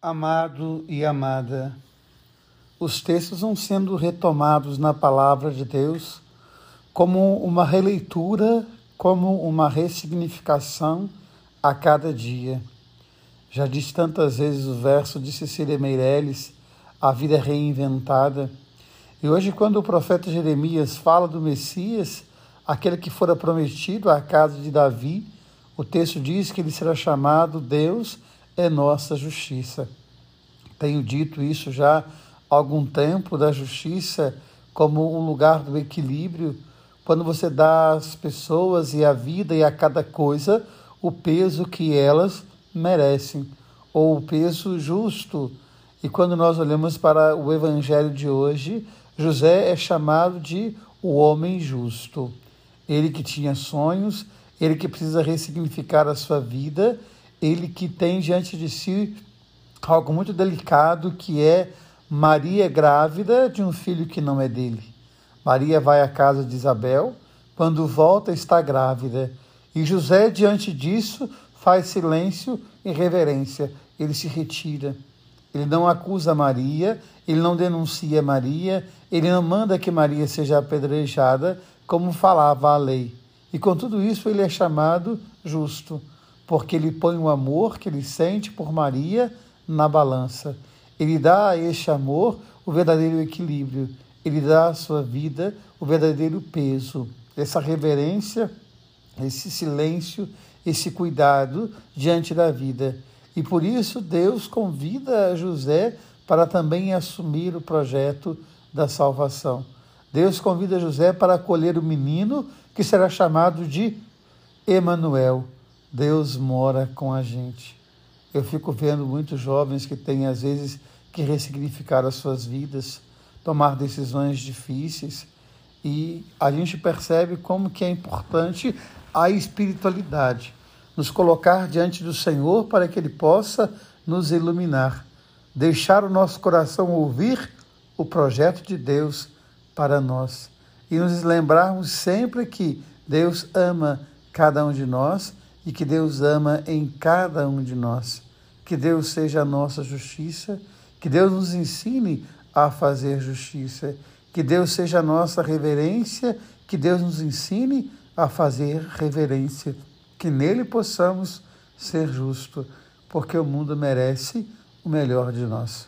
Amado e amada, os textos vão sendo retomados na palavra de Deus como uma releitura, como uma ressignificação a cada dia. Já disse tantas vezes o verso de Cecília Meirelles, a vida é reinventada. E hoje, quando o profeta Jeremias fala do Messias, aquele que fora prometido à casa de Davi, o texto diz que ele será chamado Deus é nossa justiça. Tenho dito isso já há algum tempo da justiça como um lugar do equilíbrio, quando você dá às pessoas e à vida e a cada coisa o peso que elas merecem, ou o peso justo. E quando nós olhamos para o evangelho de hoje, José é chamado de o homem justo. Ele que tinha sonhos, ele que precisa ressignificar a sua vida ele que tem diante de si algo muito delicado, que é Maria grávida de um filho que não é dele. Maria vai à casa de Isabel, quando volta está grávida. E José, diante disso, faz silêncio e reverência. Ele se retira. Ele não acusa Maria, ele não denuncia Maria, ele não manda que Maria seja apedrejada, como falava a lei. E com tudo isso, ele é chamado justo porque ele põe o amor que ele sente por Maria na balança. Ele dá a este amor o verdadeiro equilíbrio, ele dá à sua vida o verdadeiro peso, essa reverência, esse silêncio, esse cuidado diante da vida. E por isso Deus convida José para também assumir o projeto da salvação. Deus convida José para acolher o menino que será chamado de Emanuel, Deus mora com a gente. Eu fico vendo muitos jovens que têm, às vezes, que ressignificar as suas vidas, tomar decisões difíceis, e a gente percebe como que é importante a espiritualidade, nos colocar diante do Senhor para que Ele possa nos iluminar, deixar o nosso coração ouvir o projeto de Deus para nós e nos lembrarmos sempre que Deus ama cada um de nós e que Deus ama em cada um de nós. Que Deus seja a nossa justiça, que Deus nos ensine a fazer justiça, que Deus seja a nossa reverência, que Deus nos ensine a fazer reverência, que nele possamos ser justo, porque o mundo merece o melhor de nós.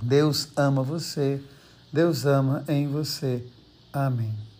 Deus ama você, Deus ama em você. Amém.